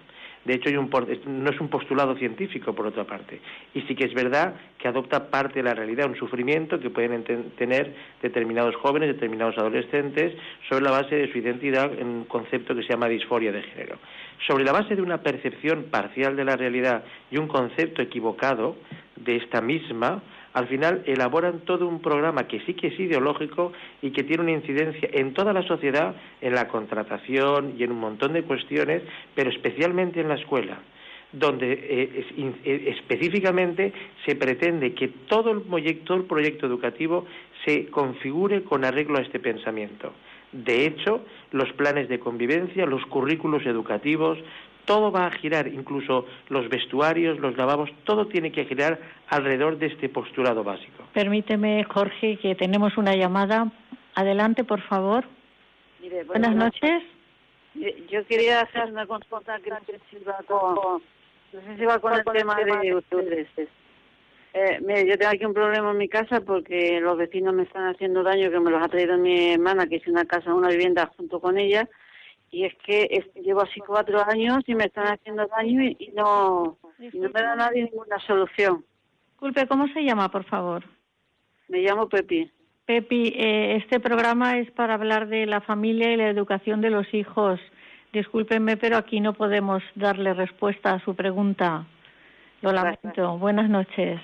De hecho, no es un postulado científico, por otra parte. Y sí que es verdad que adopta parte de la realidad, un sufrimiento que pueden tener determinados jóvenes, determinados adolescentes, sobre la base de su identidad en un concepto que se llama disforia de género. Sobre la base de una percepción parcial de la realidad y un concepto equivocado de esta misma, al final elaboran todo un programa que sí que es ideológico y que tiene una incidencia en toda la sociedad, en la contratación y en un montón de cuestiones, pero especialmente en la escuela donde eh, eh, específicamente se pretende que todo el, proyecto, el proyecto educativo se configure con arreglo a este pensamiento. De hecho, los planes de convivencia, los currículos educativos, todo va a girar, incluso los vestuarios, los lavabos, todo tiene que girar alrededor de este postulado básico. Permíteme, Jorge, que tenemos una llamada. Adelante, por favor. buenas, noches. yo quería hacer una consulta que no sé si va con, el tema de ustedes. Eh, mire, yo tengo aquí un problema en mi casa porque los vecinos me están haciendo daño que me los ha traído mi hermana, que es una casa, una vivienda junto con ella y es que llevo así cuatro años y me están haciendo daño y, no, no me da nadie ninguna solución. Disculpe, ¿cómo se llama, por favor? Me llamo Pepi. Pepi, eh, este programa es para hablar de la familia y la educación de los hijos. Discúlpenme, pero aquí no podemos darle respuesta a su pregunta. Lo lamento. Buenas noches.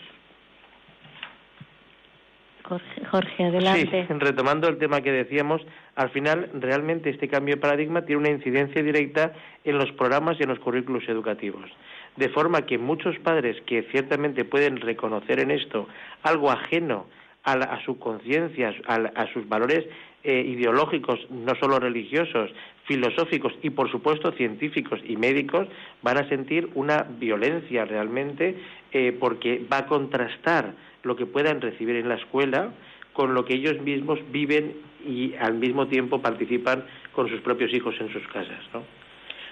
Jorge, adelante. Sí, retomando el tema que decíamos, al final realmente este cambio de paradigma tiene una incidencia directa en los programas y en los currículos educativos. De forma que muchos padres que ciertamente pueden reconocer en esto algo ajeno a, su conciencia, a, sus valores eh, ideológicos, no solo religiosos, filosóficos y por supuesto científicos y médicos, van a sentir una violencia realmente eh, porque va a contrastar lo que puedan recibir en la escuela con lo que ellos mismos viven y al mismo tiempo participan con sus propios hijos en sus casas, ¿no?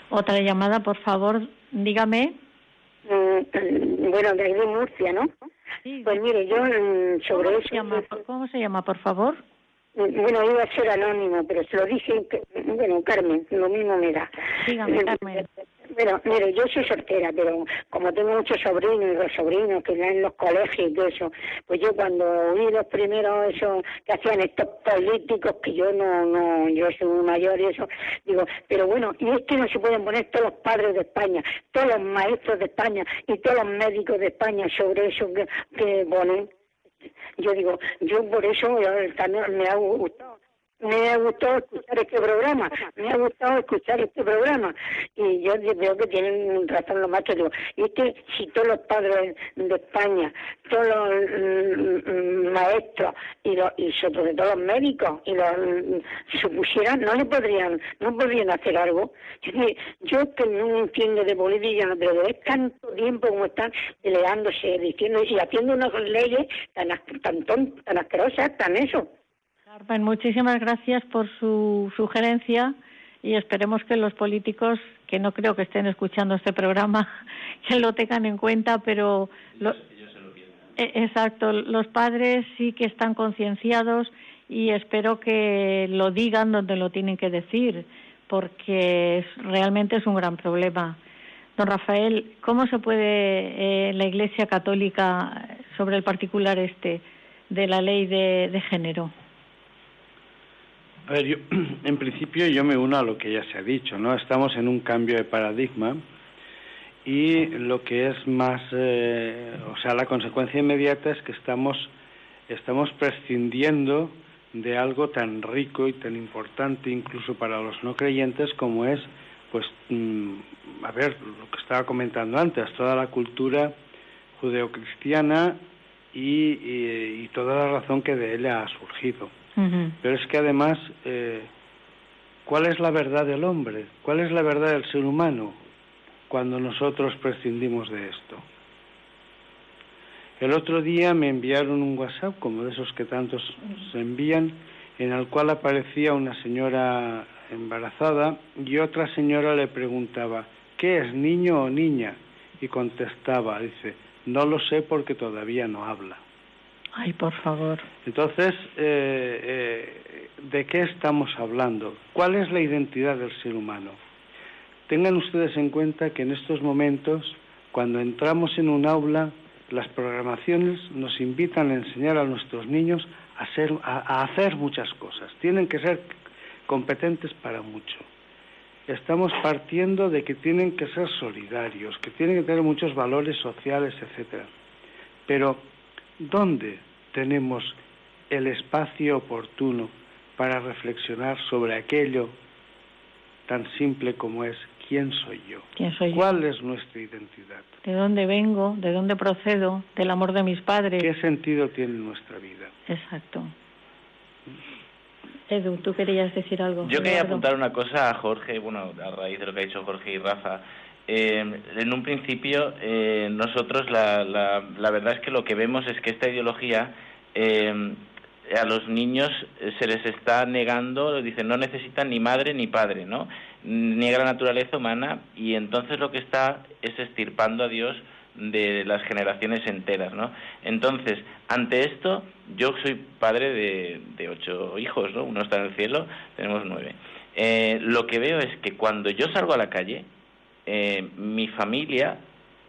Otra llamada, por favor, dígame. Mm, bueno, de Murcia, ¿no? Pues mire, yo mm, sobre ¿Cómo eso... Se llama, ¿Cómo se llama, por favor? Bueno, iba a ser anónimo, pero se lo dije, bueno, Carmen, lo mismo me da. Dígame, Carmen. Bueno, mire, yo soy soltera, pero como tengo muchos sobrinos y los sobrinos que están en los colegios y todo eso, pues yo cuando oí los primeros eso que hacían estos políticos, que yo no, no, yo soy muy mayor y eso, digo, pero bueno, y es que no se pueden poner todos los padres de España, todos los maestros de España y todos los médicos de España sobre eso que, que ponen. Yo digo, yo por eso también me ha gustado me ha gustado escuchar este programa, me ha gustado escuchar este programa. Y yo veo que tienen razón los machos. Digo, y es que si todos los padres de España, todos los mm, mm, maestros y, los, y sobre todo los médicos, y los mm, se pusieran, no le podrían, no podrían hacer algo. yo que no entiendo de política, pero es tanto tiempo como están peleándose, diciendo y haciendo unas leyes tan, tan, tan asquerosas, tan eso. Carmen, muchísimas gracias por su sugerencia y esperemos que los políticos, que no creo que estén escuchando este programa, que lo tengan en cuenta, pero... E, exacto, los padres sí que están concienciados y espero que lo digan donde lo tienen que decir, porque realmente es un gran problema. Don Rafael, ¿cómo se puede eh, la Iglesia Católica sobre el particular este de la ley de género? A ver, yo, en principio yo me uno a lo que ya se ha dicho, ¿no? Estamos en un cambio de paradigma y lo que es más, eh, o sea, la consecuencia inmediata es que estamos, estamos prescindiendo de algo tan rico y tan importante incluso para los no creyentes como es, pues, mm, a ver, lo que estaba comentando antes, toda la cultura judeocristiana y, y, toda la razón que de ella ha surgido. Pero es que además, eh, ¿cuál es la verdad del hombre? ¿Cuál es la verdad del ser humano cuando nosotros prescindimos de esto? El otro día me enviaron un WhatsApp, como de esos que tantos se envían, en el cual aparecía una señora embarazada y otra señora le preguntaba, ¿qué es, niño o niña? Y contestaba, dice, no lo sé porque todavía no habla. Ay, por favor. Entonces, eh, eh, ¿de qué estamos hablando? ¿Cuál es la identidad del ser humano? Tengan ustedes en cuenta que en estos momentos, cuando entramos en un aula, las programaciones nos invitan a enseñar a nuestros niños a, ser, a hacer muchas cosas. Tienen que ser competentes para mucho. Estamos partiendo de que tienen que ser solidarios, que tienen que tener muchos valores sociales, etcétera. Pero ¿dónde tenemos el espacio oportuno para reflexionar sobre aquello tan simple como es quién soy yo? ¿Quién soy yo? ¿Cuál es nuestra identidad? ¿De dónde vengo? ¿De dónde procedo? ¿Del amor de mis padres? ¿Qué sentido tiene nuestra vida? Exacto. Edu, tú querías decir algo. Yo quería apuntar una cosa a Jorge, bueno, a raíz de lo que ha dicho Jorge y Rafa. Eh, en un principio, eh, nosotros la, la, la verdad es que lo que vemos es que esta ideología eh, a los niños eh, se les está negando, dicen, no necesitan ni madre ni padre, ¿no? Niega la naturaleza humana y entonces lo que está es estirpando a Dios de las generaciones enteras, ¿no? Entonces, ante esto, yo soy padre de, ocho hijos, ¿no? Uno está en el cielo, tenemos nueve. Eh, lo que veo es que cuando yo salgo a la calle, eh, mi familia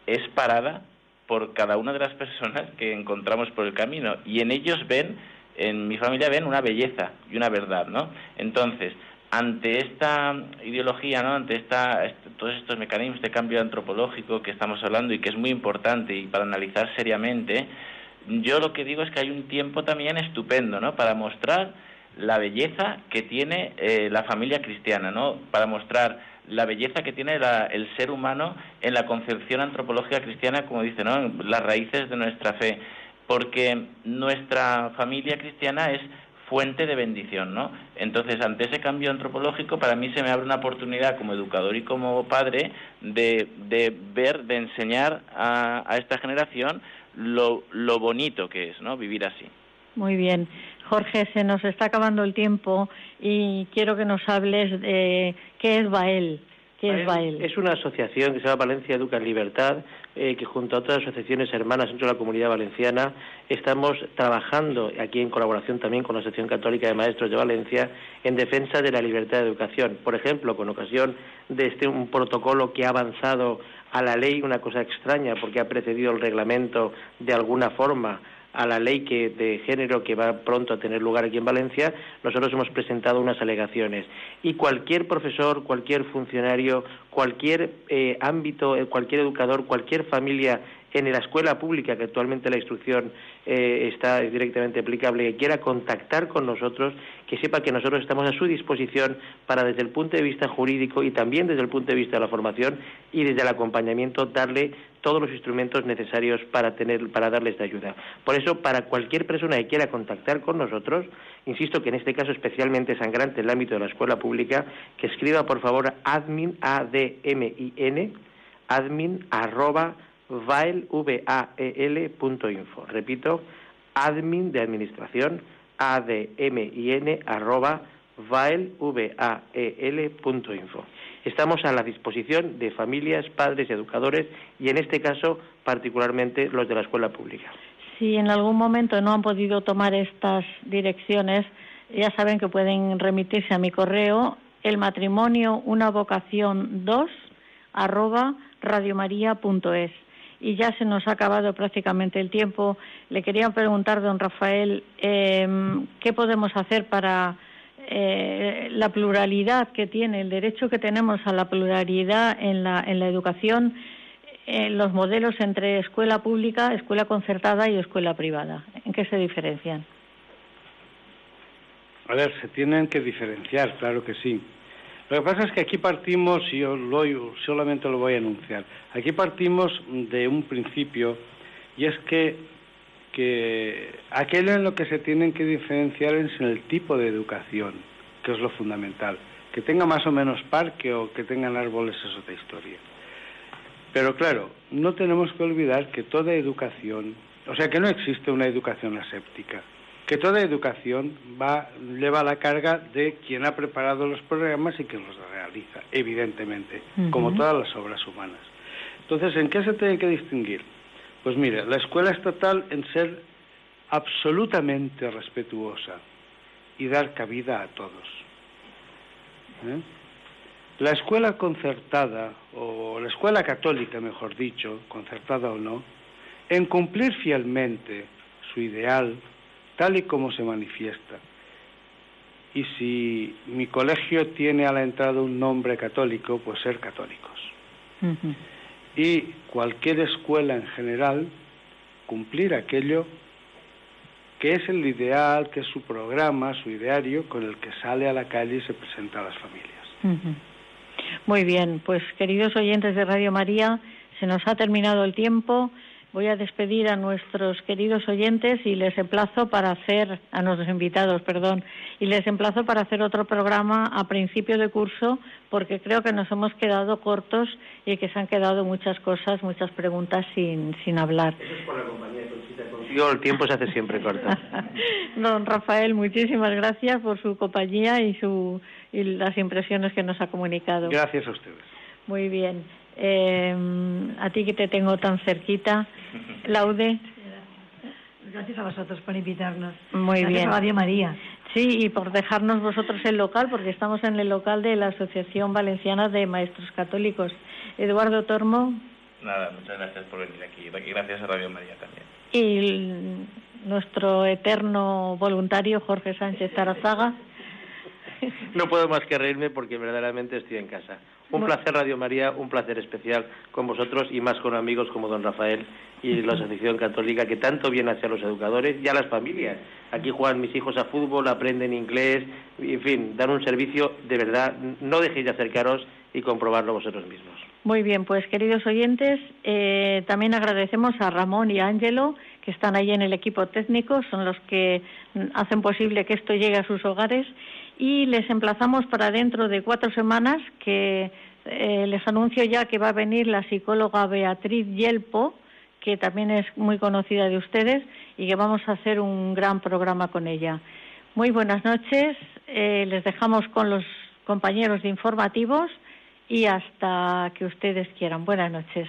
es parada por cada una de las personas que encontramos por el camino y en ellos ven, en mi familia ven una belleza y una verdad, ¿no? Entonces, ante esta ideología, ¿no? ante esta, est- todos estos mecanismos de cambio antropológico que estamos hablando y que es muy importante y para analizar seriamente, yo lo que digo es que hay un tiempo también estupendo, ¿no? Para mostrar la belleza que tiene eh, la familia cristiana, ¿no? Para mostrar la belleza que tiene la- el ser humano en la concepción antropológica cristiana, como dice, ¿no? Las raíces de nuestra fe, porque nuestra familia cristiana es fuente de bendición, ¿no? Entonces, ante ese cambio antropológico, para mí se me abre una oportunidad como educador y como padre de, de ver, de enseñar a, a esta generación lo, lo bonito que es, ¿no? Vivir así. Muy bien. Jorge, se nos está acabando el tiempo y quiero que nos hables de qué es Bael. ¿Qué es Bael? Es una asociación que se llama Valencia Educa en Libertad, eh, que junto a otras asociaciones hermanas dentro de la comunidad valenciana estamos trabajando aquí en colaboración también con la Asociación Católica de Maestros de Valencia en defensa de la libertad de educación. Por ejemplo, con ocasión de este un protocolo que ha avanzado a la ley, una cosa extraña porque ha precedido el reglamento de alguna forma a la ley que, de género que va pronto a tener lugar aquí en Valencia, nosotros hemos presentado unas alegaciones. Y cualquier profesor, cualquier funcionario, cualquier eh, ámbito, eh, cualquier educador, cualquier familia en la escuela pública, que actualmente la instrucción eh, está directamente aplicable, que quiera contactar con nosotros, que sepa que nosotros estamos a su disposición para desde el punto de vista jurídico y también desde el punto de vista de la formación y desde el acompañamiento darle todos los instrumentos necesarios para tener para darles de ayuda. Por eso, para cualquier persona que quiera contactar con nosotros, insisto que en este caso especialmente sangrante en el ámbito de la escuela pública, que escriba por favor admin a d m i n admin arroba vael, e. Repito, admin de administración a d m i n arroba vael, e. Estamos a la disposición de familias, padres y educadores y en este caso particularmente los de la escuela pública. Si en algún momento no han podido tomar estas direcciones, ya saben que pueden remitirse a mi correo el matrimonio una vocación 2 arroba radiomaria.es. Y ya se nos ha acabado prácticamente el tiempo. Le quería preguntar, don Rafael, eh, ¿qué podemos hacer para eh, la pluralidad que tiene, el derecho que tenemos a la pluralidad en la, en la educación, en los modelos entre escuela pública, escuela concertada y escuela privada? ¿En qué se diferencian? A ver, se tienen que diferenciar, claro que sí. Lo que pasa es que aquí partimos, y yo lo, solamente lo voy a anunciar, aquí partimos de un principio, y es que, que aquello en lo que se tienen que diferenciar es en el tipo de educación, que es lo fundamental. Que tenga más o menos parque o que tengan árboles es otra historia. Pero claro, no tenemos que olvidar que toda educación, o sea, que no existe una educación aséptica que toda educación va, lleva la carga de quien ha preparado los programas y quien los realiza, evidentemente, uh -huh. como todas las obras humanas. Entonces, ¿en qué se tiene que distinguir? Pues mire, la escuela estatal en ser absolutamente respetuosa y dar cabida a todos. ¿Eh? La escuela concertada, o la escuela católica, mejor dicho, concertada o no, en cumplir fielmente su ideal, tal y como se manifiesta. Y si mi colegio tiene a la entrada un nombre católico, pues ser católicos. Uh -huh. Y cualquier escuela en general, cumplir aquello que es el ideal, que es su programa, su ideario, con el que sale a la calle y se presenta a las familias. Muy bien, pues queridos oyentes de Radio María, se nos ha terminado el tiempo. Voy a despedir a nuestros queridos oyentes y les emplazo para hacer, a nuestros invitados, perdón, y les emplazo para hacer otro programa a principio de curso porque creo que nos hemos quedado cortos y que se han quedado muchas cosas, muchas preguntas sin, sin hablar. Eso es por la compañía, Consigo el tiempo se hace siempre corto. Don Rafael, muchísimas gracias por su compañía y, su, y las impresiones que nos ha comunicado. Gracias a ustedes. Muy bien. Eh, a ti que te tengo tan cerquita, Laude. Gracias a vosotros por invitarnos. Muy Gracias bien. a Radio María. Sí, y por dejarnos vosotros el local, porque estamos en el local de la Asociación Valenciana de Maestros Católicos. Eduardo Tormo Nada, muchas gracias por venir aquí y gracias a Radio María también. y el- nuestro eterno voluntario Jorge Sánchez Tarazaga. No puedo más que reírme porque verdaderamente estoy en casa. Un Bueno. placer Radio María, un placer especial con vosotros y más con amigos como don Rafael y la Asociación Católica que tanto bien hace a los educadores y a las familias. Aquí juegan mis hijos a fútbol, aprenden inglés, y, en fin, dan un servicio de verdad. No dejéis de acercaros y comprobarlo vosotros mismos. Muy bien, pues queridos oyentes, eh, también agradecemos a Ramón y a Ángelo, que están ahí en el equipo técnico, son los que hacen posible que esto llegue a sus hogares y les emplazamos para dentro de cuatro semanas que eh, les anuncio ya que va a venir la psicóloga Beatriz Yelpo, que también es muy conocida de ustedes y que vamos a hacer un gran programa con ella. Muy buenas noches, eh, les dejamos con los compañeros de informativos y hasta que ustedes quieran. Buenas noches.